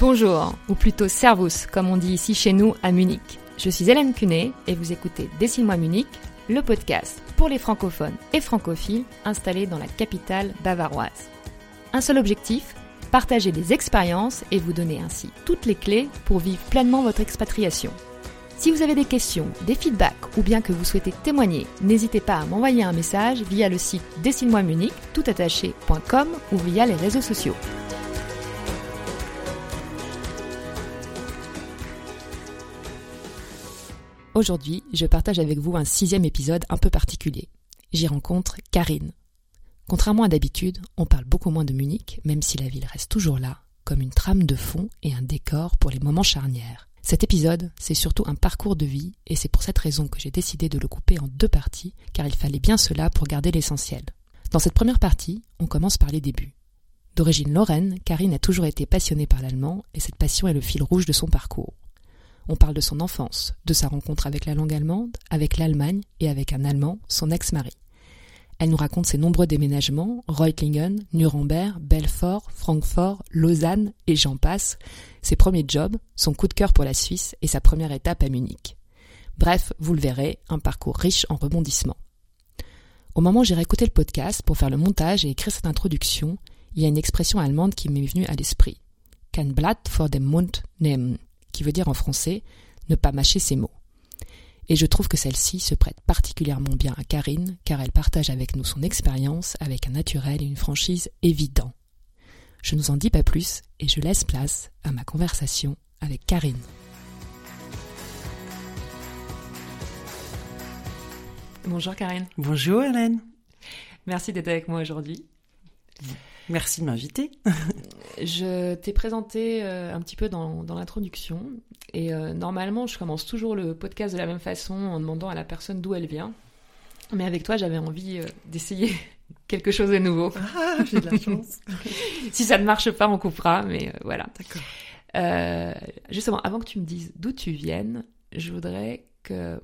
Bonjour, ou plutôt Servus, comme on dit ici chez nous à Munich. Je suis Hélène Cunet et vous écoutez Dessine-moi Munich, le podcast pour les francophones et francophiles installés dans la capitale bavaroise. Un seul objectif, partager des expériences et vous donner ainsi toutes les clés pour vivre pleinement votre expatriation. Si vous avez des questions, des feedbacks ou bien que vous souhaitez témoigner, n'hésitez pas à m'envoyer un message via le site dessine-moi Munich toutattaché.com ou via les réseaux sociaux. Aujourd'hui, je partage avec vous un sixième épisode un peu particulier. J'y rencontre Karine. Contrairement à d'habitude, on parle beaucoup moins de Munich, même si la ville reste toujours là, comme une trame de fond et un décor pour les moments charnières. Cet épisode, c'est surtout un parcours de vie, et c'est pour cette raison que j'ai décidé de le couper en deux parties, car il fallait bien cela pour garder l'essentiel. Dans cette première partie, on commence par les débuts. D'origine lorraine, Karine a toujours été passionnée par l'allemand, et cette passion est le fil rouge de son parcours. On parle de son enfance, de sa rencontre avec la langue allemande, avec l'Allemagne et avec un Allemand, son ex-mari. Elle nous raconte ses nombreux déménagements, Reutlingen, Nuremberg, Belfort, Francfort, Lausanne et j'en passe, ses premiers jobs, son coup de cœur pour la Suisse et sa première étape à Munich. Bref, vous le verrez, un parcours riche en rebondissements. Au moment où j'ai réécouté le podcast pour faire le montage et écrire cette introduction, il y a une expression allemande qui m'est venue à l'esprit. Kein Blatt vor dem Mund nehmen qui veut dire en français ne pas mâcher ses mots. Et je trouve que celle-ci se prête particulièrement bien à Karine, car elle partage avec nous son expérience avec un naturel et une franchise évident. Je ne vous en dis pas plus et je laisse place à ma conversation avec Karine. Bonjour Karine. Bonjour Hélène. Merci d'être avec moi aujourd'hui. Merci de m'inviter. je t'ai présenté euh, un petit peu dans, l'introduction. Et euh, normalement, je commence toujours le podcast de la même façon en demandant à la personne d'où elle vient. Mais avec toi, j'avais envie euh, d'essayer quelque chose de nouveau. Ah, j'ai de la chance. si ça ne marche pas, on coupera, mais voilà. D'accord. justement, avant que tu me dises d'où tu viennes, je voudrais que,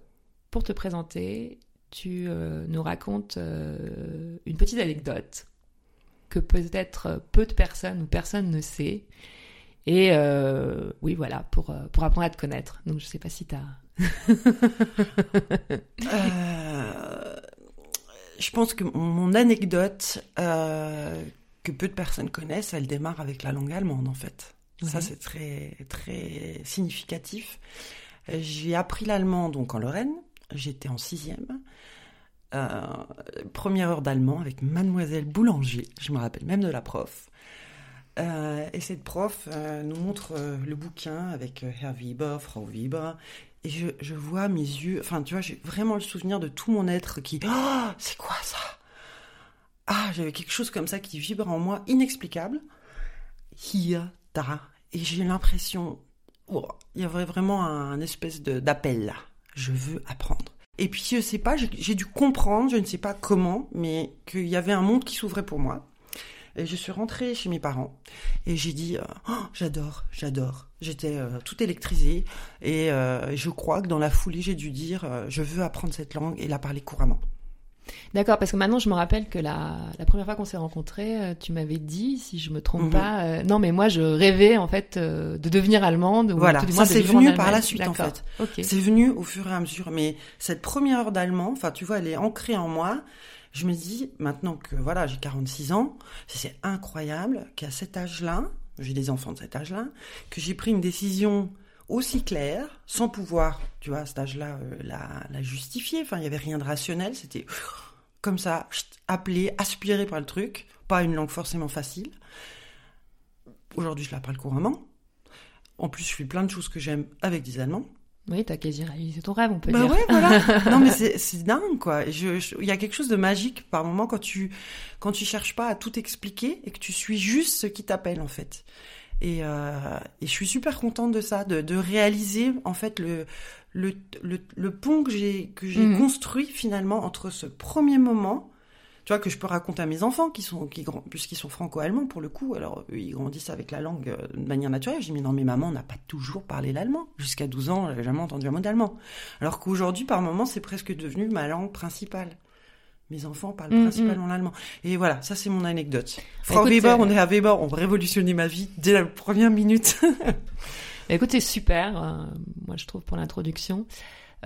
pour te présenter, tu nous racontes une petite anecdote que peut-être peu de personnes ou personne ne sait. Et euh, oui, voilà, pour, euh, pour apprendre à te connaître. Donc, je sais pas si tu as. euh, je pense que mon anecdote, euh, que peu de personnes connaissent, elle démarre avec la langue allemande, en fait. Ça, c'est très, très significatif. J'ai appris l'allemand donc en Lorraine. J'étais en sixième. Euh, première heure d'allemand avec Mademoiselle Boulanger, je me rappelle même de la prof. Euh, et cette prof euh, nous montre le bouquin avec Herr Weber, Frau Weber, et je, vois mes yeux, enfin tu vois, j'ai vraiment le souvenir de tout mon être qui, oh, c'est quoi ça? Ah, j'avais quelque chose comme ça qui vibre en moi, inexplicable. Hier, da, et j'ai l'impression, oh, il y avait vraiment un espèce d'appel là. Je veux apprendre. Et puis je sais pas, j'ai dû comprendre, je ne sais pas comment, mais qu'il y avait un monde qui s'ouvrait pour moi. Et je suis rentrée chez mes parents et j'ai dit euh, oh, j'adore, j'adore. J'étais euh, tout électrisée et euh, je crois que dans la foulée j'ai dû dire je veux apprendre cette langue et la parler couramment. D'accord, parce que maintenant je me rappelle que la, la première fois qu'on s'est rencontrés, euh, tu m'avais dit, si je me trompe mhm. pas, euh, non mais moi je rêvais en fait euh, de devenir allemande. Voilà, ça c'est venu par la suite en fait. C'est venu au fur et à mesure, mais cette première heure d'allemand, enfin tu vois, elle est ancrée en moi. Je me dis maintenant que voilà, j'ai 46 ans, c'est incroyable qu'à cet âge-là, j'ai des enfants de cet âge-là, que j'ai pris une décision aussi claire, sans pouvoir, tu vois, à cet âge-là, la, la, justifier. Enfin, il n'y avait rien de rationnel, c'était comme ça, appelé, aspiré par le truc, pas une langue forcément facile. Aujourd'hui, je la parle couramment. En plus, je fais plein de choses que j'aime avec des Allemands. Oui, t'as quasi réalisé ton rêve, on peut bah dire. Ouais, voilà. non, mais c'est dingue, quoi. Il y a quelque chose de magique par moment quand tu quand tu cherches pas à tout expliquer et que tu suis juste ce qui t'appelle, en fait. Et, euh, et, je suis super contente de ça, de, de réaliser en fait le, le, le, pont que j'ai que j'ai mhm. construit finalement entre ce premier moment, tu vois, que je peux raconter à mes enfants qui sont qui puisqu'ils sont franco-allemands pour le coup, alors eux, ils grandissent avec la langue euh, de manière naturelle. Je dis mais non, mais maman n'a pas toujours parlé l'allemand. Jusqu'à 12 ans, j'avais jamais entendu un mot d'allemand. Alors qu'aujourd'hui, par moment, c'est presque devenu ma langue principale. Mes enfants parlent Mm, principalement l'allemand. Et voilà, ça c'est mon anecdote. Bah, Frau écoute, Weber, euh, on est à Weber, on va révolutionner ma vie dès la première minute. Bah, écoute, c'est super, euh, moi je trouve pour l'introduction.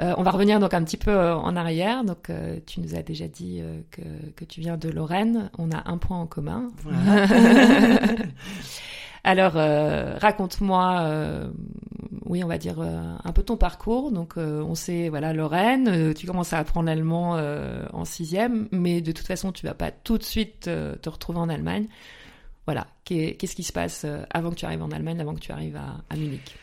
Euh, on va revenir donc un petit peu en arrière. Donc, euh, tu nous as déjà dit euh, que, que tu viens de Lorraine. On a un point en commun. Voilà. Alors, euh, raconte-moi, euh, oui, on va dire euh, un peu ton parcours. Donc, on sait, voilà, Lorraine, tu commences à apprendre l'allemand en sixième, mais de toute façon, tu vas pas tout de suite te retrouver en Allemagne. Voilà, Qu'est- qu'est-ce qui se passe avant que tu arrives en Allemagne, avant que tu arrives à, Munich?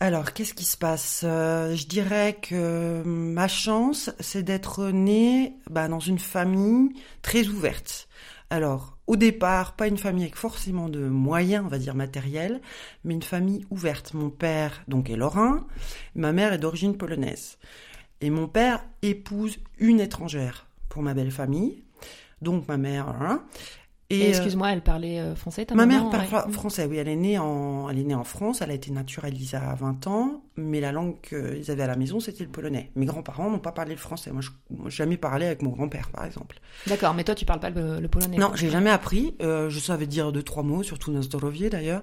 Alors, qu'est-ce qui se passe? Je dirais que ma chance, c'est d'être née bah, dans une famille très ouverte. Alors, au départ, pas une famille avec forcément de moyens, on va dire matériels, mais une famille ouverte. Mon père, donc, est lorrain, ma mère est d'origine polonaise. Et mon père épouse une étrangère pour ma belle famille. Donc, ma mère, hein. Et, Et, euh, excuse-moi, elle parlait euh, français, ta Ma maman mère parle ouais. fra- français, oui, elle est née en, elle est née en France, elle a été naturalisée à 20 ans, mais la langue qu'ils avaient à la maison, c'était le polonais. Mes grands-parents n'ont pas parlé le français. Moi, je n'ai jamais parlé avec mon grand-père, par exemple. D'accord, mais toi, tu parles pas le, le polonais. Non, j'ai jamais appris. Euh, je savais dire deux, trois mots, surtout Nazdorovier d'ailleurs.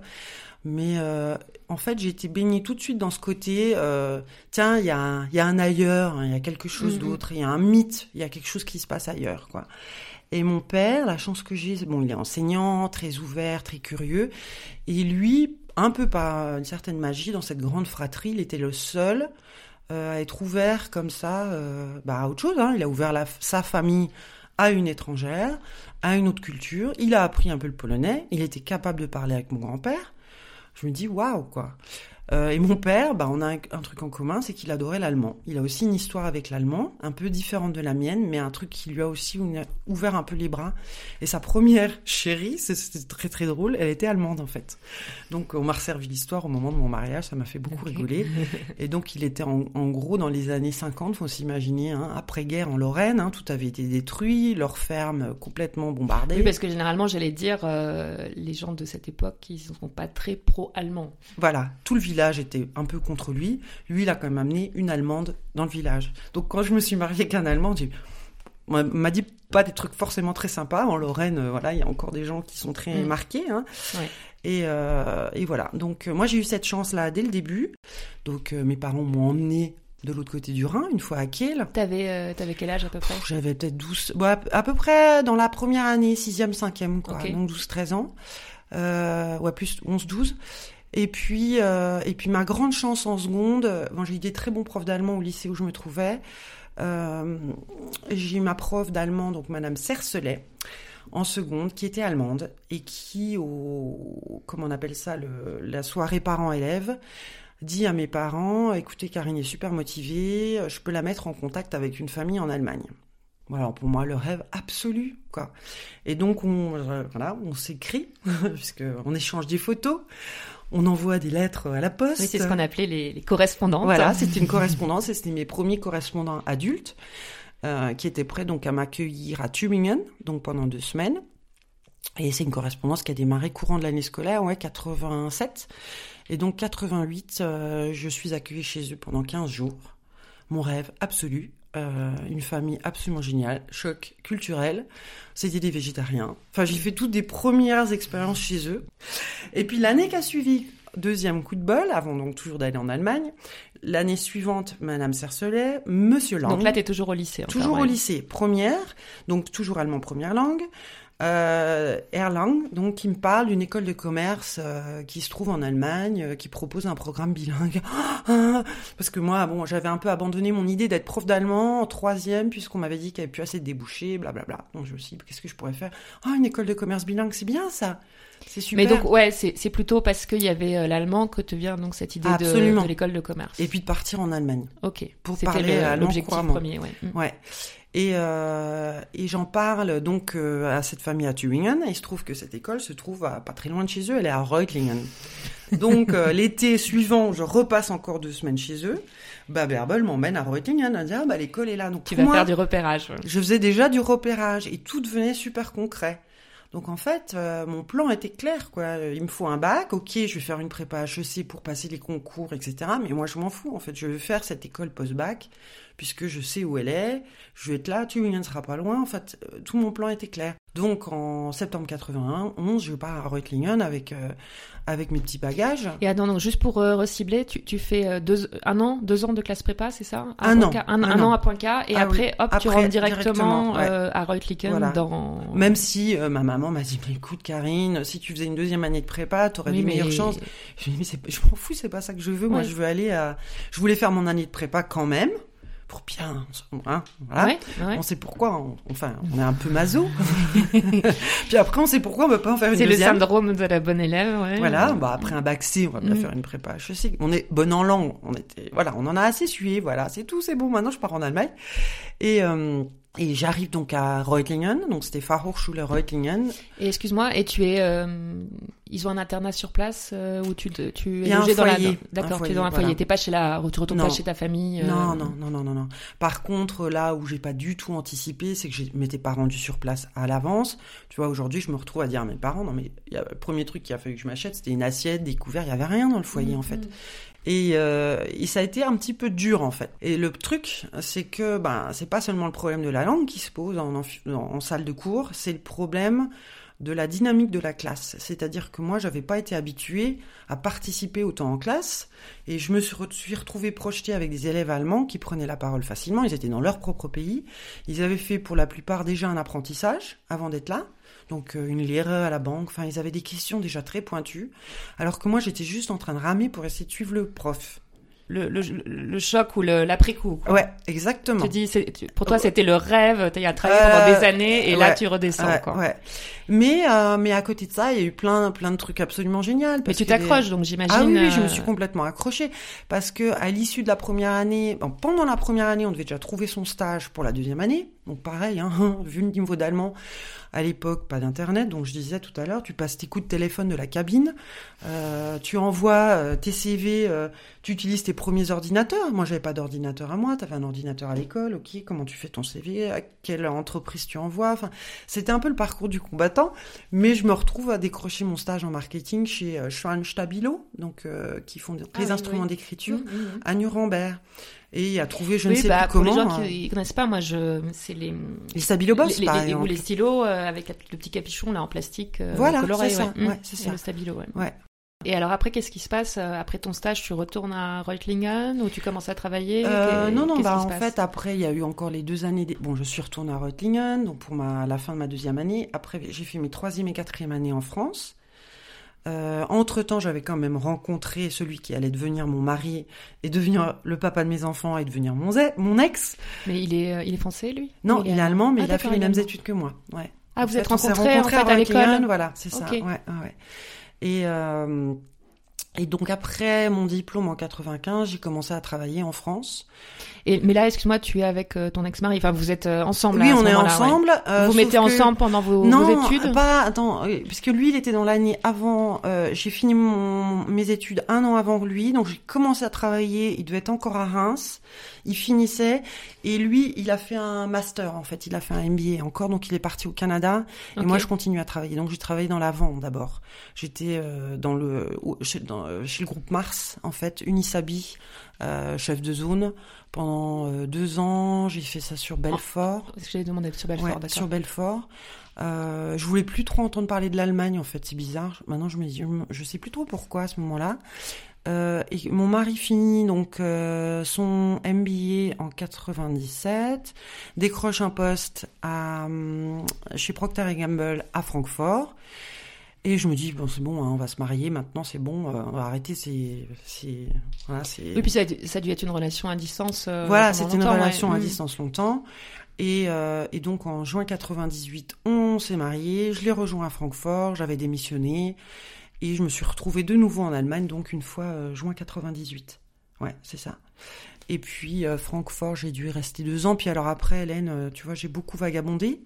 Mais euh, en fait, j'ai été baignée tout de suite dans ce côté, euh, tiens, il y, a un- il y a un ailleurs, hein, il y a quelque chose Mhm. d'autre, il y a un mythe, il y a quelque chose qui se passe ailleurs, quoi. Et mon père, la chance que j'ai, bon, il est enseignant, très ouvert, très curieux. Et lui, un peu par une certaine magie, dans cette grande fratrie, il était le seul euh, à être ouvert comme ça euh, bah, à autre chose. Hein. Il a ouvert sa famille à une étrangère, à une autre culture. Il a appris un peu le polonais. Il était capable de parler avec mon grand-père. Je me dis, waouh, quoi. Euh, et mon père, bah, on a un, un truc en commun, c'est qu'il adorait l'allemand. Il a aussi une histoire avec l'allemand, un peu différente de la mienne, mais un truc qui lui a aussi ou- ouvert un peu les bras. Et sa première chérie, c'était très très drôle, elle était allemande en fait. Donc on m'a resservi l'histoire au moment de mon mariage, ça m'a fait beaucoup rigoler. Et donc il était en, en gros dans les années 50, faut s'imaginer, hein, après-guerre en Lorraine, hein, tout avait été détruit, leurs fermes complètement bombardées. Oui, parce que généralement, j'allais dire, euh, les gens de cette époque, ils sont pas très pro-allemands. Voilà, tout le village était un peu contre lui. Lui, il a quand même amené une Allemande dans le village. Donc quand je me suis mariée avec un Allemand, j'ai- m'a dit pas des trucs forcément très sympas. En Lorraine, euh, voilà, il y a encore des gens qui sont très Mm. marqués. Hein. Ouais. Et, euh, et voilà. Donc euh, moi, j'ai eu cette chance-là dès le début. Donc mes parents m'ont emmené de l'autre côté du Rhin, une fois à Kiel. T'avais, t'avais quel âge à peu près? J'avais peut-être 12, bon, à, à peu près dans la première année, 6e, 5e, quoi. Donc 12-13 ans. Ouais, plus 11-12. Et puis, euh, et puis ma grande chance en seconde, bon, j'ai eu des très bons profs d'allemand au lycée où je me trouvais. Euh, j'ai eu ma prof d'allemand, donc Madame Cercelet, en seconde, qui était allemande et qui, au, comment on appelle ça, la soirée parents-élèves, dit à mes parents, écoutez, Karine est super motivée, je peux la mettre en contact avec une famille en Allemagne. Voilà, pour moi, le rêve absolu, quoi. Et donc, on, euh, voilà, on s'écrit, puisque on échange des photos, on envoie des lettres à la poste. Oui, c'est ce qu'on appelait les, les correspondantes. Voilà, c'était une correspondance et c'était mes premiers correspondants adultes euh, qui étaient prêts donc à m'accueillir à Tübingen, donc pendant deux semaines. Et c'est une correspondance qui a démarré courant de l'année scolaire, ouais, 87. Et donc 88, euh, je suis accueillie chez eux pendant 15 jours. Mon rêve absolu, euh, une famille absolument géniale, choc culturel. C'était des végétariens. Enfin, j'ai fait toutes des premières expériences chez eux. Et puis l'année qui a suivi, deuxième coup de bol, avant donc toujours d'aller en Allemagne. L'année suivante, Madame Cercelet, Monsieur Lang. Donc là, t'es toujours au lycée. encore, Toujours au lycée, première, donc toujours allemand première langue. Euh, Erlang, donc qui me parle d'une école de commerce euh, qui se trouve en Allemagne, euh, qui propose un programme bilingue. Ah, Parce que moi, bon, j'avais un peu abandonné mon idée d'être prof d'allemand en troisième, puisqu'on m'avait dit qu'il n'y avait plus assez de débouchés, blablabla. Donc je me suis dit, qu'est-ce que je pourrais faire? Ah, une école de commerce bilingue, c'est bien ça. C'est super. Mais donc, ouais, c'est plutôt parce qu'il y avait euh, l'allemand que te vient donc cette idée de, Absolument. de l'école de commerce. Et puis de partir en Allemagne. ok. pour parler l'objectif premier, ouais. Mm. Ouais. Et, euh, et j'en parle donc euh, à cette famille à Tübingen. Et il se trouve que cette école se trouve à, pas très loin de chez eux. Elle est à Reutlingen. Donc euh, l'été suivant, je repasse encore deux semaines chez eux. Bah Berbel m'emmène à Reutlingen. Elle dit ah bah l'école est là. Donc Tu vas moi, faire du repérage. ouais. je faisais déjà du repérage et tout devenait super concret. Donc en fait, euh, mon plan était clair, quoi. Il me faut un bac, ok, je vais faire une prépa HEC pour passer les concours, etc. Mais moi, je m'en fous, en fait. Je veux faire cette école post-bac, puisque je sais où elle est, je vais être là, tu ne sera pas loin. En fait, euh, tout mon plan était clair. Donc en septembre 81, 11, je pars à Reutlingen avec euh, avec mes petits bagages. Et attends, donc juste pour euh, recibler, tu, tu fais euh, deux, un an, deux ans de classe prépa, c'est ça? À un, an, un, un, an. à Point K, et ah, après, hop, après, tu rentres directement, directement ouais. à Reutlingen voilà. dans... Même si ma maman m'a dit, mais écoute Karine, si tu faisais une deuxième année de prépa, t'aurais oui, des mais... meilleures chances. Je me mais je m'en fous, c'est pas ça que je veux. Moi, je veux aller à... Je voulais faire mon année de prépa quand même pour bien, hein, voilà. Ouais, ouais. On sait pourquoi, on, enfin, on est un peu maso. Puis après, on sait pourquoi on peut pas en faire une C'est le deuxième. syndrome de la bonne élève, ouais. Voilà, bah après un bac C, on va bien Mm. faire une prépa. Je sais, on est bonne en langue, on était, voilà, on en a assez sué, voilà, c'est tout, c'est bon. Maintenant, je pars en Allemagne et euh, et j'arrive donc à Reutlingen, donc c'était Fachhochschule Reutlingen. Et excuse-moi, et tu es, euh, ils ont un internat sur place euh, où tu te, tu es logé dans la, foyer, d'accord, un tu es dans un foyer, foyer, voilà. t'es pas chez la, tu retournes Non. pas chez ta famille. euh, Non, non, non, non, non, non. Par contre, là où j'ai pas du tout anticipé, c'est que je m'étais pas rendu sur place à l'avance. Tu vois, aujourd'hui, je me retrouve à dire à mes parents, non mais il y a, le premier truc qu'il a fallu que je m'achète, c'était une assiette, des couverts, il y avait rien dans le foyer en fait. Mhm. Et, euh, et ça a été un petit peu dur en fait. Et le truc, c'est que ben c'est pas seulement le problème de la langue qui se pose en, en, en salle de cours, c'est le problème de la dynamique de la classe. C'est-à-dire que moi, j'avais pas été habituée à participer autant en classe, et je me suis retrouvée projetée avec des élèves allemands qui prenaient la parole facilement. Ils étaient dans leur propre pays. Ils avaient fait pour la plupart déjà un apprentissage avant d'être là. Donc euh, une lire à la banque, enfin ils avaient des questions déjà très pointues, alors que moi j'étais juste en train de ramer pour essayer de suivre le prof. Le, le, le choc ou l'après-coup. Ouais, exactement. Tu dis, tu, pour toi c'était le rêve, tu as travaillé pendant Euh, des années et ouais, là tu redescends. Ouais, quoi. ouais. Mais, euh, mais à côté de ça, il y a eu plein, plein de trucs absolument géniaux. Mais tu t'accroches donc j'imagine. Ah oui, oui, je me euh, suis complètement accrochée parce que à l'issue de la première année, bon, pendant la première année, on devait déjà trouver son stage pour la deuxième année. Donc pareil, hein, vu le niveau d'allemand, à l'époque, pas d'internet, donc je disais tout à l'heure, tu passes tes coups de téléphone de la cabine, euh, tu envoies euh, tes CV, euh, tu utilises tes premiers ordinateurs. Moi, j'avais pas d'ordinateur à moi, tu avais un ordinateur à l'école, ok, comment tu fais ton CV, à quelle entreprise tu envoies, enfin, c'était un peu le parcours du combattant, mais je me retrouve à décrocher mon stage en marketing chez Schwan Stabilo, donc qui font des, Ah les oui, instruments oui. d'écriture Mmh, mmh. à Nuremberg. Et à trouver, je oui, ne sais bah, plus comment. Pour les gens euh, qui connaissent pas, moi, je, c'est les, les Stabilo Boss, les, par les, exemple. Ou les stylos euh, avec le petit capuchon là en plastique euh, Voilà, coloré. c'est ça, ouais. Mmh. ça. le stabilo, ouais. Ouais. Et alors après, qu'est-ce qui se passe après ton stage Tu retournes à Reutlingen ou tu commences à travailler Euh, non, non, bah, en fait, après, il y a eu encore les deux années. des- Bon, je suis retournée à Reutlingen, donc pour ma, la fin de ma deuxième année. Après, j'ai fait mes troisième et quatrième années en France. Euh, entre-temps, j'avais quand même rencontré celui qui allait devenir mon mari et devenir le papa de mes enfants et devenir mon, mon ex. Mais il est, euh, il est français, lui? Non, il est allemand, mais Ah, il a fait les mêmes études que moi. Ouais. Ah, vous En êtes fait, on s'est rencontrés en rencontrés fait à l'école Voilà, c'est ça. Ouais, ouais. Et, euh, et donc après mon diplôme en 95, j'ai commencé à travailler en France. Et, mais là, excuse-moi, tu es avec euh, ton ex-mari. Enfin, vous êtes euh, ensemble. oui, ce on est ouais. ensemble. euh, vous mettez que- ensemble pendant vos, non, vos études? pas attends, parce que lui, il était dans l'année avant. euh, j'ai fini mon, mes études un an avant lui, donc j'ai commencé à travailler. Il devait être encore à Reims. Il finissait et lui, il a fait un master en fait. Il a fait un MBA encore, donc il est parti au Canada. Et moi, je continue à travailler. Donc j'ai travaillé dans la vente d'abord. J'étais euh, dans le chez, dans, chez le groupe Mars en fait, Unisabi, euh, chef de zone pendant euh, deux ans. J'ai fait ça sur Belfort. Que j'allais demander sur Belfort, Ouais, d'accord. sur Belfort. Euh, je voulais plus trop entendre parler de l'Allemagne, en fait, c'est bizarre. Maintenant, je me dis, je sais plus trop pourquoi à ce moment-là. Euh, et mon mari finit donc euh, son MBA en 97, décroche un poste à, hum, chez Procter Gamble à Francfort. Et je me dis, bon, c'est bon, hein, on va se marier maintenant, c'est bon, euh, on va arrêter ces. ces voilà, ces- Oui, puis ça, a dû- ça a dû être une relation à distance. euh, voilà, c'était une ouais. relation à Mm. distance longtemps. Et, euh, et donc en juin 98, on s'est mariés. Je l'ai rejoint à Francfort, j'avais démissionné. Et je me suis retrouvée de nouveau en Allemagne, donc une fois euh, juin 98. Ouais, c'est ça. Et puis euh, Francfort, j'ai dû y rester deux ans. Puis alors après, Hélène, euh, tu vois, j'ai beaucoup vagabondé.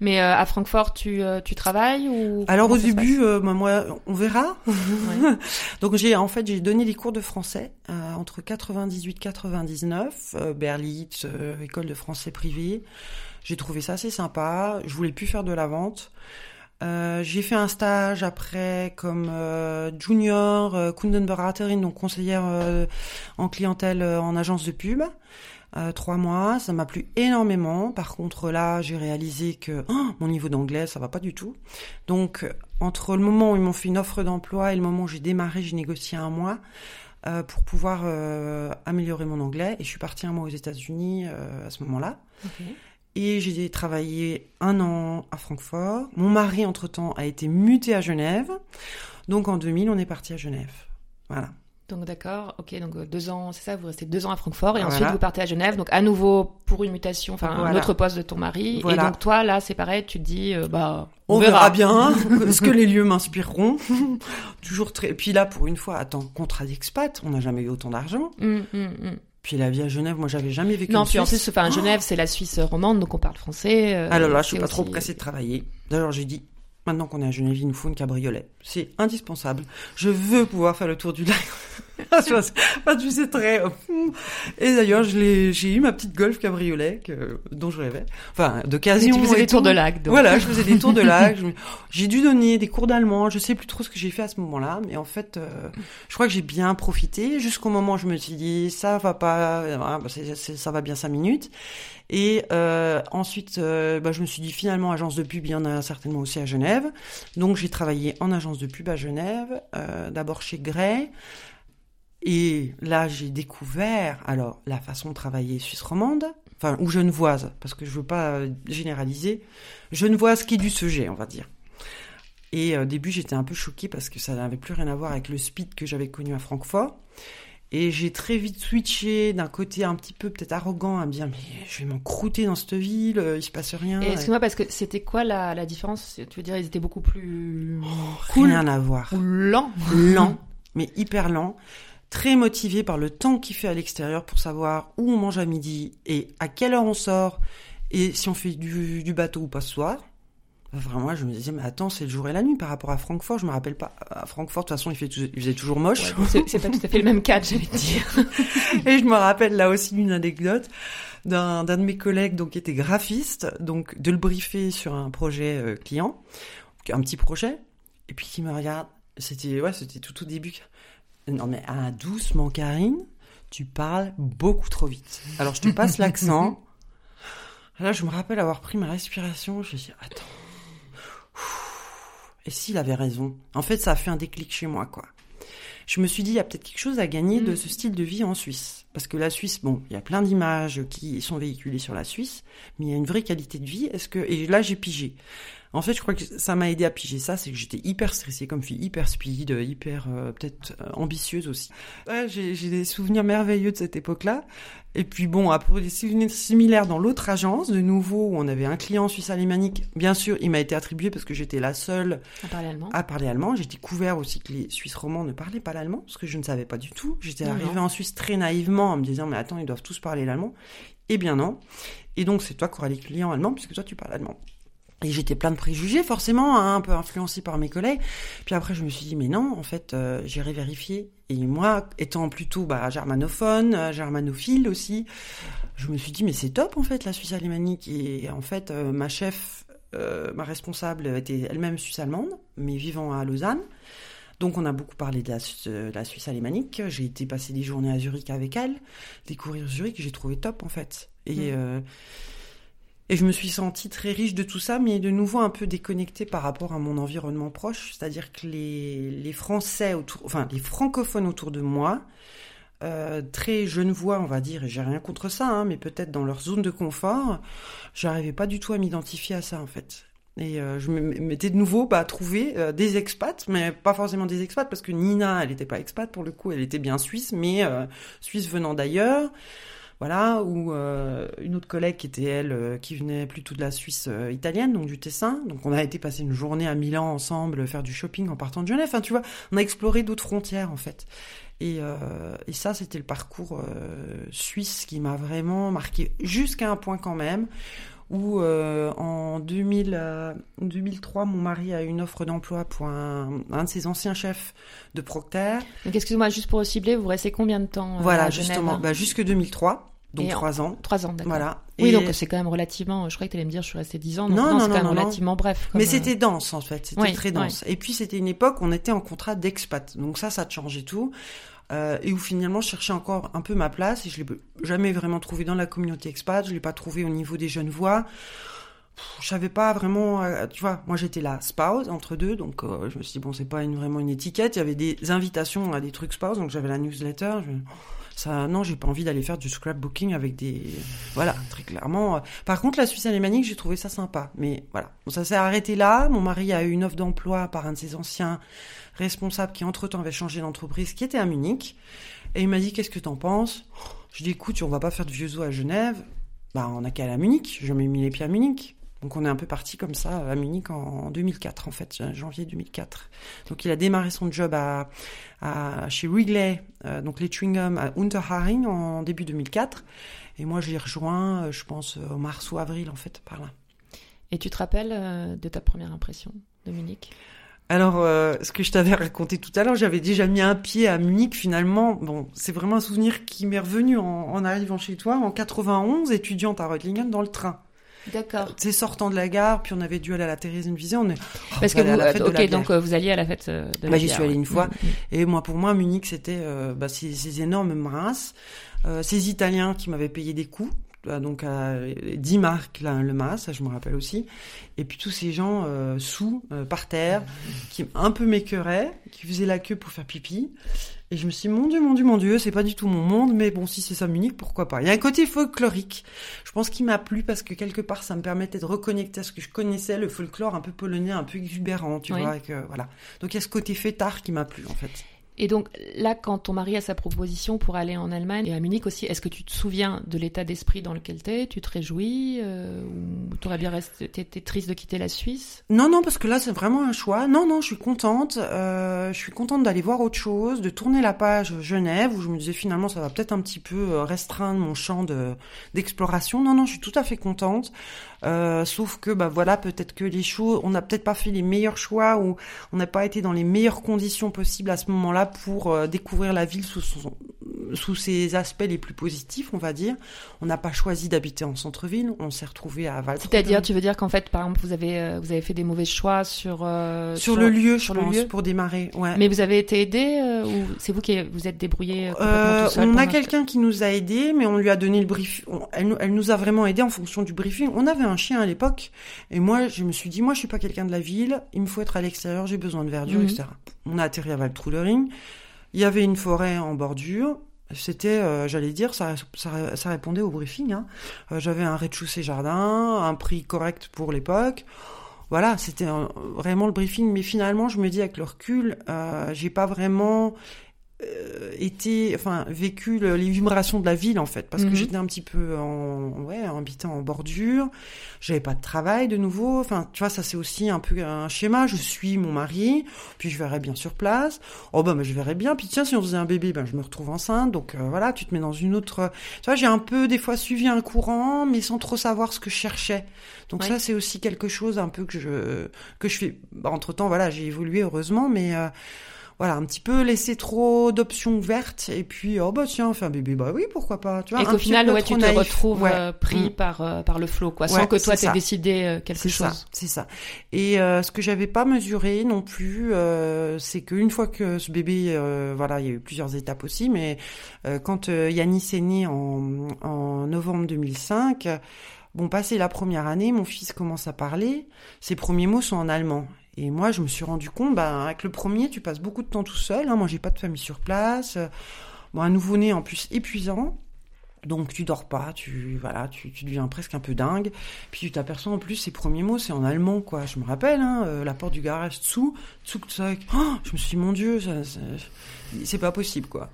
Mais euh, à Francfort, tu, euh, tu travailles ou Alors au début, euh, bah, moi, on verra. Ouais. Donc j'ai en fait j'ai donné des cours de français euh, entre 98 99 euh, Berlitz euh, école de français privé. J'ai trouvé ça assez sympa. Je voulais plus faire de la vente. Euh, j'ai fait un stage après comme euh, junior euh, Kundenberaterin, donc conseillère euh, en clientèle en agence de pub. Trois mois, ça m'a plu énormément. Par contre, là, j'ai réalisé que oh, mon niveau d'anglais, ça va pas du tout. Donc, entre le moment où ils m'ont fait une offre d'emploi et le moment où j'ai démarré, j'ai négocié un mois pour pouvoir améliorer mon anglais. Et je suis partie un mois aux États-Unis à ce moment-là. Et j'ai travaillé un an à Francfort. Mon mari, entre-temps, a été muté à Genève. Donc en 2000, on est parti à Genève. Voilà. Donc d'accord, ok, donc euh, deux ans, c'est ça, vous restez deux ans à Francfort et Voilà. ensuite vous partez à Genève, donc à nouveau pour une mutation, enfin un autre poste de ton mari. Voilà. Et donc toi, là, c'est pareil, tu te dis, euh, bah, On, verra. bien ce que les lieux m'inspireront. Toujours très. Puis là, pour une fois, attends, contrat d'expat, on n'a jamais eu autant d'argent. Hum, hum, hum. Puis la vie à Genève, moi, j'avais jamais vécu Non, en puis en Suisse. plus, enfin, Genève, c'est la Suisse romande, donc on parle français. euh, Alors là, je suis pas trop pressée de travailler. D'ailleurs, j'ai dit, maintenant qu'on est à Genève, il nous faut une cabriolet. C'est indispensable. Je veux pouvoir faire le tour du lac. Tu sais, très... euh, Et d'ailleurs, je l'ai- j'ai eu ma petite Golf cabriolet que, dont je rêvais. Enfin, d'occasion. tu faisais des tours de lac, donc. Voilà, je faisais des tours de lac. J'ai dû donner des cours d'allemand. Je sais plus trop ce que j'ai fait à ce moment-là, mais en fait, euh, je crois que j'ai bien profité jusqu'au moment où je me suis dit ça va pas, voilà, bah, ça va bien cinq minutes. Et euh, ensuite, euh, bah, je me suis dit finalement agence de pub, il y en a certainement aussi à Genève. Donc j'ai travaillé en agence de pub à Genève, euh, d'abord chez Gray. Et là, j'ai découvert alors la façon de travailler suisse romande, enfin ou genevoise, parce que je veux pas euh, généraliser, genevoise qui est du sujet, on va dire. Et euh, au début, j'étais un peu choquée parce que ça n'avait plus rien à voir avec le speed que j'avais connu à Francfort. Et j'ai très vite switché d'un côté un petit peu peut-être arrogant à me dire mais je vais m'encrouter dans cette ville, euh, il se passe rien. Et excuse-moi, parce que c'était quoi la, la différence? Tu veux dire, ils étaient beaucoup plus cool. Rien à voir. ou lents? Lent, mais hyper lent, très motivé par le temps qu'il fait à l'extérieur pour savoir où on mange à midi et à quelle heure on sort et si on fait du, du bateau ou pas ce soir. Enfin, moi, je me disais, mais attends, c'est le jour et la nuit par rapport à Francfort. Je me rappelle pas. À Francfort, de toute façon, il, fait, il faisait toujours moche. Ouais, c'est- pas tout à fait le même cadre, j'allais te dire. Et je me rappelle là aussi d'une anecdote d'un d'un de mes collègues donc qui était graphiste, donc de le briefer sur un projet euh, client, un petit projet, et puis qui me regarde. C'était ouais, c'était tout au début. Non mais ah, doucement Karine, tu parles beaucoup trop vite. Alors je te passe l'accent. Là, je me rappelle avoir pris ma respiration. Je me suis dit, attends. Et s'il avait raison? En fait, ça a fait un déclic chez moi, quoi je me suis dit, il y a peut-être quelque chose à gagner de Mm. ce style de vie en Suisse. Parce que la Suisse, bon, il y a plein d'images qui sont véhiculées sur la Suisse, mais il y a une vraie qualité de vie. Est-ce que, et là, j'ai pigé. En fait, je crois que ça m'a aidé à piger ça, c'est que j'étais hyper stressée comme fille, hyper speed, hyper, euh, peut-être euh, ambitieuse aussi. Ouais, j'ai des souvenirs merveilleux de cette époque-là. Et puis bon, après des souvenirs similaires dans l'autre agence, de nouveau, où on avait un client suisse alémanique. Bien sûr, il m'a été attribué parce que j'étais la seule À parler allemand. à parler allemand. J'ai découvert aussi que les Suisses romands ne parlaient pas l'allemand, parce que je ne savais pas du tout. J'étais arrivée en Suisse très naïvement en me disant, mais attends, ils doivent tous parler l'allemand. Eh bien non. Et donc, c'est toi qui auras les clients allemands, puisque toi, tu parles allemand. Et j'étais plein de préjugés, forcément, hein, un peu influencée par mes collègues. Puis après, je me suis dit, mais non, en fait, euh, j'irai vérifier. Et moi, étant plutôt bah, germanophone, euh, germanophile aussi, je me suis dit, mais c'est top, en fait, la Suisse alémanique. Et en fait, euh, ma chef, euh, ma responsable était elle-même suisse-allemande, mais vivant à Lausanne. Donc on a beaucoup parlé de la, Suisse- de la Suisse alémanique. J'ai été passer des journées à Zurich avec elle, découvrir Zurich, j'ai trouvé top en fait. Et, Mm. euh, et je me suis sentie très riche de tout ça, mais de nouveau un peu déconnectée par rapport à mon environnement proche. C'est-à-dire que les, les Français autour, enfin les francophones autour de moi, euh, très genevois, on va dire, et j'ai rien contre ça, hein, mais peut-être dans leur zone de confort, j'arrivais pas du tout à m'identifier à ça en fait. Et euh, je m'étais de nouveau bah, à trouver euh, des expats, mais pas forcément des expats, parce que Nina, elle n'était pas expat pour le coup, elle était bien suisse, mais euh, suisse venant d'ailleurs. Voilà, ou euh, une autre collègue qui était elle, qui venait plutôt de la Suisse italienne, donc du Tessin. Donc on a été passer une journée à Milan ensemble, faire du shopping en partant de Genève. Enfin, tu vois, on a exploré d'autres frontières en fait. Et, et ça, c'était le parcours suisse qui m'a vraiment marqué, jusqu'à un point quand même où euh, en 2000, euh, 2003, mon mari a eu une offre d'emploi pour un, un de ses anciens chefs de Procter. Donc excuse-moi, juste pour cibler, vous restez combien de temps euh, voilà, à Genève justement, bah, jusque 2003. donc trois ans. Trois ans, d'accord. Voilà. Oui, donc c'est quand même relativement. Je croyais que tu allais me dire, je suis restée dix ans. Donc non, non, c'est quand même relativement bref. Mais c'était dense en fait. C'était très dense. Et puis c'était une époque où on était en contrat d'expat. Donc ça, ça changeait tout. Euh, et où finalement je cherchais encore un peu ma place et je l'ai jamais vraiment trouvé dans la communauté expat, je l'ai pas trouvé au niveau des jeunes voix. Je savais pas vraiment, euh, tu vois, moi j'étais là spouse entre deux, donc euh, je me suis dit bon c'est pas vraiment une étiquette, il y avait des invitations à des trucs spouse, donc j'avais la newsletter. Non j'ai pas envie d'aller faire du scrapbooking avec des voilà très clairement par contre la Suisse alémanique j'ai trouvé ça sympa. Mais voilà. Ça s'est arrêté là. Mon mari a eu une offre d'emploi par un de ses anciens responsables qui entre temps avait changé d'entreprise qui était à Munich. Et il m'a dit qu'est-ce que t'en penses? Je dis écoute on va pas faire de vieux os à Genève. Bah on a qu'à aller à Munich. Je m'ai mis les pieds à Munich donc on est un peu parti comme ça à Munich en 2004 en fait, janvier 2004. Donc il a démarré son job à, à chez Wrigley, euh, donc les chewing à Unterhaching en début 2004. Et moi je l'ai rejoint, euh, je pense au mars ou avril en fait par là. Et tu te rappelles euh, de ta première impression de Munich? Alors, ce que je t'avais raconté tout à l'heure, j'avais déjà mis un pied à Munich finalement. Bon, c'est vraiment un souvenir qui m'est revenu en, en, arrivant chez toi en 91, étudiante à Reutlingen dans le train. D'accord. C'est sortant de la gare, puis on avait dû aller à la Theresienwiese. On est parce que vous, ok, donc euh, vous alliez à la fête euh, de bah, J'y suis allée une fois. Mm, mm. Et moi, pour moi, Munich, c'était euh, bah, ces, ces, énormes masses, euh, ces Italiens qui m'avaient payé des coups donc à 10 marques là, le mas, ça je me rappelle aussi. Et puis tous ces gens euh, sous, par terre, qui un peu m'écœuraient, qui faisaient la queue pour faire pipi. Et je me suis dit, mon Dieu, mon Dieu, mon Dieu, c'est pas du tout mon monde, mais bon, si c'est ça Munich, pourquoi pas. Il y a un côté folklorique. Je pense qu'il m'a plu parce que quelque part, ça me permettait de reconnecter à ce que je connaissais, le folklore un peu polonais, un peu exubérant, tu vois. Et voilà. Donc il y a ce côté fêtard qui m'a plu, en fait. Et donc là, quand ton mari a sa proposition pour aller en Allemagne et à Munich aussi, est-ce que tu te souviens de l'état d'esprit dans lequel t'es? Tu te réjouis euh, Ou t'aurais bien resté triste de quitter la Suisse? Non, non, parce que là, c'est vraiment un choix. Non, non, je suis contente. Euh, je suis contente d'aller voir autre chose, de tourner la page Genève, où je me disais finalement, ça va peut-être un petit peu euh, restreindre mon champ d'exploration. non, non, je suis tout à fait contente. Euh, sauf que, bah voilà, peut-être que les choix, on n'a peut-être pas fait les meilleurs choix ou on n'a pas été dans les meilleures conditions possibles à ce moment-là pour euh, découvrir la ville sous, son, sous ses aspects les plus positifs, on va dire. On n'a pas choisi d'habiter en centre-ville, on s'est retrouvé à Val. C'est-à-dire, tu veux dire qu'en fait, par exemple, vous avez euh, vous avez fait des mauvais choix sur sur, sur, le lieu, sur je le pense, lieu pour démarrer. Ouais. Mais vous avez été aidé ou c'est vous qui vous êtes débrouillé euh, On a quelqu'un qui nous a aidé, mais on lui a donné le brief. elle, elle, nous a vraiment aidé en fonction du briefing. On avait un chien à l'époque. Et moi, je me suis dit, moi, je suis pas quelqu'un de la ville. Il me faut être à l'extérieur. J'ai besoin de verdure, mhm. etc. On a atterri à Valtroulering. Il y avait une forêt en bordure. C'était, euh, j'allais dire, ça, ça, répondait au briefing. Hein. Euh, j'avais un rez-de-chaussée jardin, un prix correct pour l'époque. Voilà, c'était vraiment le briefing. Mais finalement, je me dis avec le recul, euh, j'ai pas vraiment euh, été, enfin, vécu les vibrations de la ville en fait, parce que mhm. j'étais un petit peu en, ouais, habitant en bordure, j'avais pas de travail de nouveau, enfin, tu vois, ça c'est aussi un peu un schéma. Je suis mon mari, puis je verrai bien sur place. Oh bah, je verrai bien. Puis tiens, si on faisait un bébé, ben je me retrouve enceinte, donc euh, voilà, tu te mets dans une autre. Tu vois, j'ai un peu des fois suivi un courant, mais sans trop savoir ce que je cherchais. Donc ça, c'est aussi quelque chose un peu que je que je fais. Bah, entre temps, voilà, j'ai évolué heureusement, mais euh, voilà, un petit peu laisser trop d'options ouvertes et puis oh bah tiens, enfin bébé, bah oui, pourquoi pas, tu vois. Et qu'au final, ouais, tu te retrouves euh, pris mm. par euh, par le flot, quoi, sans que toi t'aies décidé euh, quelque chose. C'est ça. Et ce que j'avais pas mesuré non plus, c'est qu'une fois que ce bébé, voilà, il y a eu plusieurs étapes aussi, mais quand Yanis est né en, en novembre 2005. Bon, passé la première année, mon fils commence à parler. Ses premiers mots sont en allemand. Et moi, je me suis rendu compte, bah, avec le premier, tu passes beaucoup de temps tout seul. Hein. Moi, j'ai pas de famille sur place. Bon, un nouveau-né en plus épuisant. Donc tu dors pas, tu voilà, tu, tu deviens presque un peu dingue. Puis tu t'aperçois en plus ses premiers mots c'est en allemand quoi. Je me rappelle hein, euh, la porte du garage dessous, Zugzeug. Oh, je me suis dit mon dieu, c'est pas possible quoi.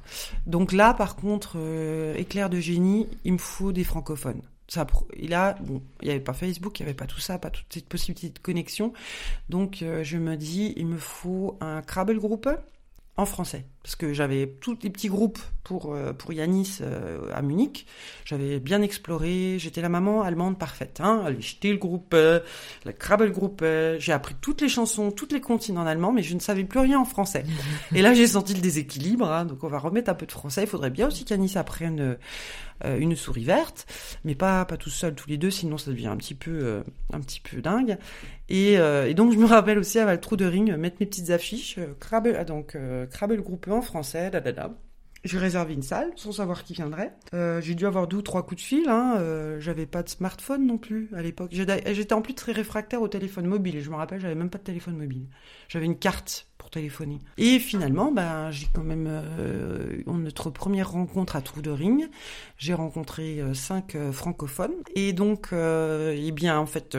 Donc là par contre euh, éclair de génie, il me faut des francophones ça, il a, bon, il n'y avait pas Facebook, il n'y avait pas tout ça, pas toute cette possibilité de connexion. Donc, euh, je me dis, il me faut un Crabble Group en français. Parce que j'avais tous les petits groupes pour, euh, pour Yanis euh, à Munich. J'avais bien exploré, j'étais la maman allemande parfaite. Hein le Stilgruppe, la Krabbelgruppe, j'ai appris toutes les chansons, toutes les comptines en allemand, mais je ne savais plus rien en français. Et là, j'ai senti le déséquilibre, hein, donc on va remettre un peu de français. Il faudrait bien aussi qu'Yanis apprenne euh, une souris verte, mais pas, pas tout seul, tous les deux, sinon ça devient un petit peu, un petit peu dingue. Et, et, donc, je me rappelle aussi à trou de ring mettre mes petites affiches, Krabbel, donc Krabbelgruppe en français, da, da, da. J'ai réservé une salle sans savoir qui viendrait. Euh, j'ai dû avoir deux ou trois coups de fil. Hein. Euh, j'avais pas de smartphone non plus à l'époque. J'étais en plus très réfractaire au téléphone mobile. Et je me rappelle, j'avais même pas de téléphone mobile. J'avais une carte téléphoner. Et finalement, ben, j'ai quand même euh, notre première rencontre à Trou de Ring. J'ai rencontré euh, cinq euh, francophones. Et donc, euh, eh bien, en fait,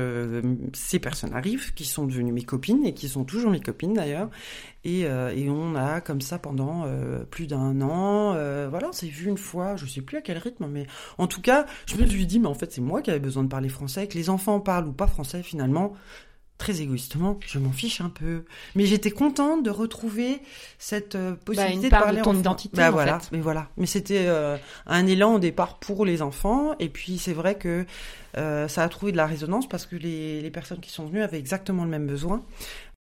ces personnes arrivent, qui sont devenues mes copines et qui sont toujours mes copines d'ailleurs. Et, et, on a comme ça pendant plus d'un an, voilà, on s'est vu une fois, je sais plus à quel rythme, mais en tout cas, je me suis dit, mais en fait, c'est moi qui avais besoin de parler français, que les enfants parlent ou pas français finalement très égoïstement, je m'en fiche un peu. Mais j'étais contente de retrouver cette euh, bah, possibilité de parler de ton identité. Bah, en voilà, fait. mais voilà. Mais c'était euh, un élan au départ pour les enfants. Et puis c'est vrai que euh, ça a trouvé de la résonance parce que les, les personnes qui sont venues avaient exactement le même besoin.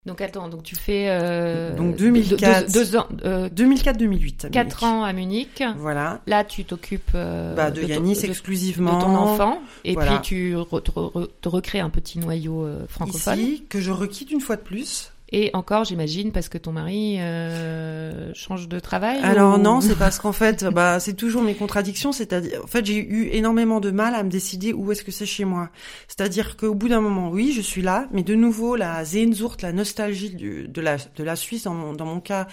Donc attends, donc tu fais euh, donc 2004, deux, deux ans, euh, 2004-2008. Quatre ans à Munich. Voilà. Là, tu t'occupes euh, bah, de, de Yanis ton, exclusivement, de ton enfant, et Voilà. puis tu re, te, re- te recrées un petit noyau euh, francophone. ici que je requitte une fois de plus. Et encore, j'imagine, parce que ton mari euh, change de travail. Alors ou- non, c'est parce qu'en fait, bah, c'est toujours mes contradictions. C'est-à-dire, en fait, j'ai eu énormément de mal à me décider où est-ce que c'est chez moi. C'est-à-dire qu'au bout d'un moment, oui, je suis là, mais de nouveau, la Sehnsucht, la nostalgie du- de la de la Suisse, dans mon, dans mon cas,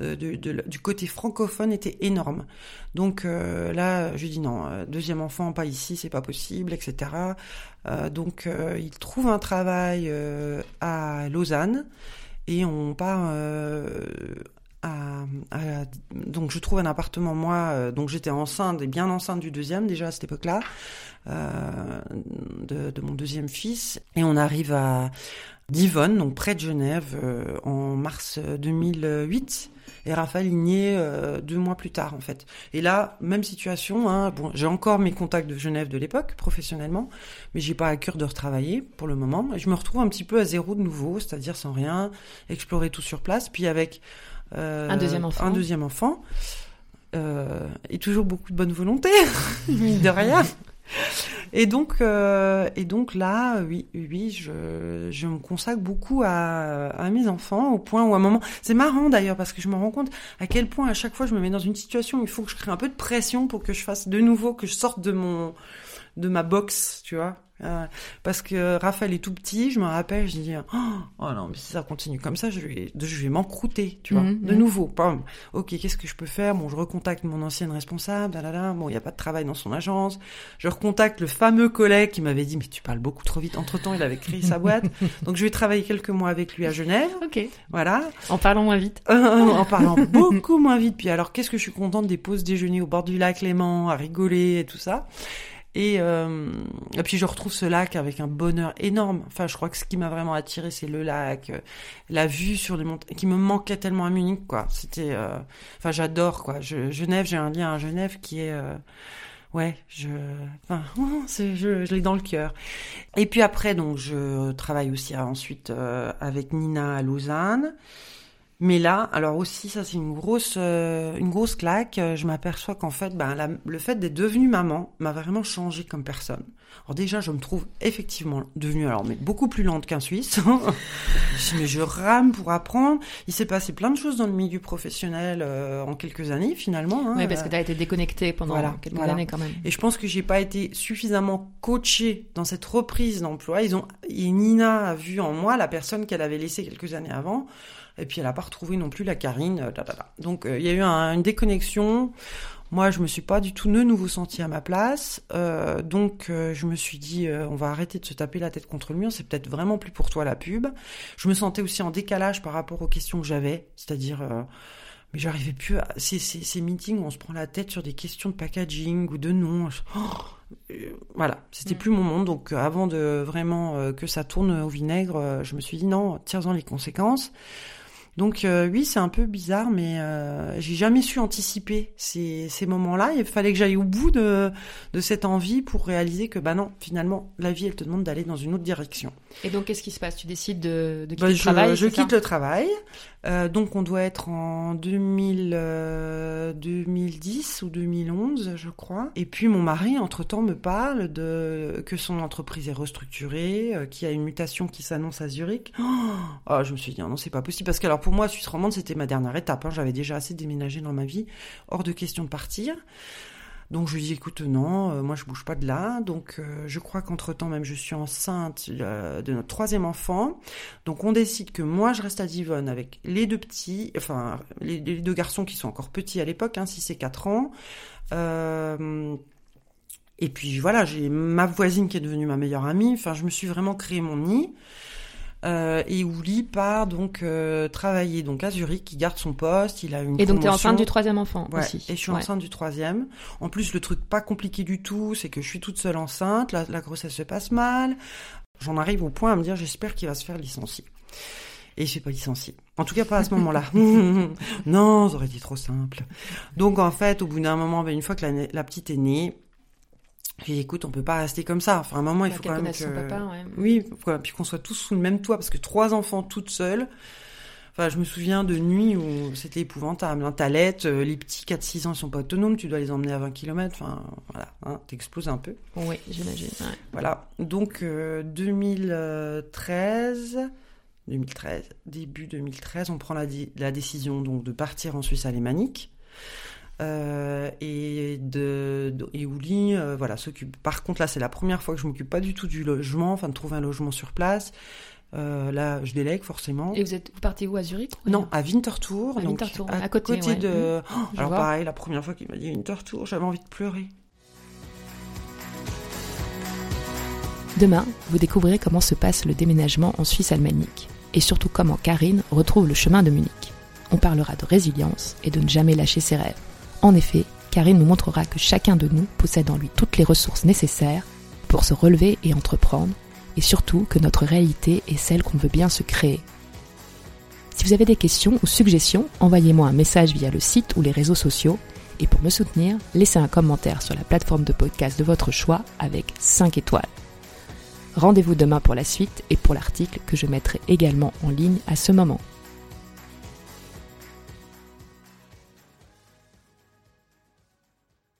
euh, de- de- du côté francophone, était énorme. Donc euh, là, je dis non, euh, deuxième enfant, pas ici, c'est pas possible, etc. Euh, donc il trouve un travail à Lausanne et on part à, donc je trouve un appartement moi donc j'étais enceinte et bien enceinte du deuxième déjà à cette époque-là de mon deuxième fils et on arrive à Divonne donc près de Genève euh, en mars 2008 et Raphaël naît euh, deux mois plus tard en fait. Et là même situation hein, bon j'ai encore mes contacts de Genève de l'époque professionnellement mais j'ai pas à cœur de retravailler pour le moment. Et je me retrouve un petit peu à zéro de nouveau c'est-à-dire sans rien explorer tout sur place. Puis avec euh, Un deuxième enfant. un deuxième enfant. Euh, et toujours beaucoup de bonne volonté mine de rien et donc euh, et donc là oui oui je je me consacre beaucoup à à mes enfants au point où à un moment c'est marrant d'ailleurs parce que je me rends compte à quel point à chaque fois je me mets dans une situation où il faut que je crée un peu de pression pour que je fasse de nouveau que je sorte de mon de ma box tu vois Euh, parce que Raphaël est tout petit, je me rappelle, je dis oh, oh non mais si ça continue comme ça, je vais je vais m'encrouter, tu vois. Mhm, De mhm. nouveau, pam. OK, qu'est-ce que je peux faire? Bon, je recontacte mon ancienne responsable, là Bon, il y a pas de travail dans son agence. Je recontacte le fameux collègue qui m'avait dit mais tu parles beaucoup trop vite. Entre-temps, il avait créé sa boîte. Donc je vais travailler quelques mois avec lui à Genève, Ok. voilà. En parlant moins vite. Euh, en parlant beaucoup moins vite. Puis alors, qu'est-ce que je suis contente des pauses déjeuner au bord du lac Léman, à rigoler et tout ça. Et, euh, et puis je retrouve ce lac avec un bonheur énorme. Enfin, je crois que ce qui m'a vraiment attiré, c'est le lac, euh, la vue sur les montagnes, qui me manquait tellement à Munich, quoi. C'était, euh, enfin, j'adore, quoi. Genève, j'ai un lien à Genève qui est, euh, ouais, je, enfin, je, je l'ai dans le cœur. Et puis après, donc, je travaille aussi euh, ensuite euh, avec Nina à Lausanne. Mais là, alors aussi, ça c'est une grosse, euh, une grosse claque. Euh, Je m'aperçois qu'en fait, ben, la- le fait d'être devenue maman m'a vraiment changé comme personne. Alors déjà, je me trouve effectivement devenue, alors mais beaucoup plus lente qu'un Suisse. mais je rame pour apprendre. Il s'est passé plein de choses dans le milieu professionnel euh, en quelques années finalement. hein. Oui, parce que tu as été déconnecté pendant Voilà, quelques voilà. années quand même. Et je pense que j'ai pas été suffisamment coachée dans cette reprise d'emploi. Ils ont, et Nina a vu en moi la personne qu'elle avait laissée quelques années avant. Et puis elle a pas retrouvé non plus la Karine. euh, da, da, da. Donc euh, il y a eu un- une déconnexion. Moi, je me suis pas du tout de nouveau sentie à ma place. Euh, donc euh, je me suis dit, euh, on va arrêter de se taper la tête contre le mur. C'est peut-être vraiment plus pour toi la pub. Je me sentais aussi en décalage par rapport aux questions que j'avais, c'est-à-dire. mais j'arrivais plus à ces, ces, ces meetings où on se prend la tête sur des questions de packaging ou de noms. Je- oh, voilà, c'était Mm. plus mon monde. Donc avant de vraiment que ça tourne au vinaigre, je me suis dit non, tire-en les conséquences. Donc euh, oui, c'est un peu bizarre, mais euh, j'ai jamais su anticiper ces, ces moments-là. Il fallait que j'aille au bout de, de cette envie pour réaliser que bah non, finalement, la vie, elle te demande d'aller dans une autre direction. Et donc, qu'est-ce qui se passe? Tu décides de, de quitter Bah, le je travail je quitte le travail. Euh, donc on doit être en 2000, euh, 2010 ou 2011, je crois. Et puis mon mari, entre-temps, me parle de que son entreprise est restructurée, qu'il y a une mutation qui s'annonce à Zurich. Oh, Ah, je me suis dit, ah non, c'est pas possible. Parce que alors pour moi, Suisse romande, c'était ma dernière étape. hein. J'avais déjà assez déménagé dans ma vie. Hors de question de partir. Donc je lui dis écoute non, euh, moi je bouge pas de là. Donc euh, je crois qu'entre temps même je suis enceinte euh, de notre troisième enfant. Donc on décide que moi je reste à Divonne avec les deux petits, enfin les, deux garçons qui sont encore petits à l'époque, hein, 6 et 4 ans. Et puis voilà, j'ai ma voisine qui est devenue ma meilleure amie. Enfin je me suis vraiment créé mon nid. Euh, et Ouli part donc euh, travailler donc à Zurich, il garde son poste, il a une Et donc, tu es enceinte du troisième enfant Ouais, aussi. et je suis Ouais. enceinte du troisième. En plus, le truc pas compliqué du tout, c'est que je suis toute seule enceinte, la, la grossesse se passe mal. J'en arrive au point à me dire, j'espère qu'il va se faire licencier. Et se fait pas licencier. En tout cas, pas à ce moment-là. non, ça aurait été trop simple. Donc, en fait, au bout d'un moment, ben, une fois que la, la petite est née, j'ai dit, écoute, on peut pas rester comme ça. Enfin, à un moment, il faut quand même que... papa, ouais. Oui, quoi, puis qu'on soit tous sous le même toit, parce que trois enfants toutes seules. Enfin, je me souviens de nuits où c'était épouvantable. Hein. T'allaites, euh, les petits 4-6 ans, ils sont pas autonomes, tu dois les emmener à 20 km. Enfin, voilà, hein, t'exploses un peu. Oui, j'imagine. ouais. Voilà. Donc, euh, 2013, 2013, début 2013, on prend la décision donc de partir en Suisse alémanique. Euh, et de, de et Ouli, euh, voilà, s'occupe. Par contre, là, c'est la première fois que je m'occupe pas du tout du logement, enfin de trouver un logement sur place. Euh, là, je délègue forcément. Et vous êtes vous partez où à Zurich Non, à Winterthur. À donc Winterthur, à côté, ouais. de. Mmh, Oh, je alors vois. pareil, la première fois qu'il m'a dit Winterthur, j'avais envie de pleurer. Demain, vous découvrirez comment se passe le déménagement en Suisse alémanique et surtout comment Karine retrouve le chemin de Munich. On parlera de résilience et de ne jamais lâcher ses rêves. En effet, Karine nous montrera que chacun de nous possède en lui toutes les ressources nécessaires pour se relever et entreprendre, et surtout que notre réalité est celle qu'on veut bien se créer. Si vous avez des questions ou suggestions, envoyez-moi un message via le site ou les réseaux sociaux, et pour me soutenir, laissez un commentaire sur la plateforme de podcast de votre choix avec 5 étoiles. Rendez-vous demain pour la suite et pour l'article que je mettrai également en ligne à ce moment.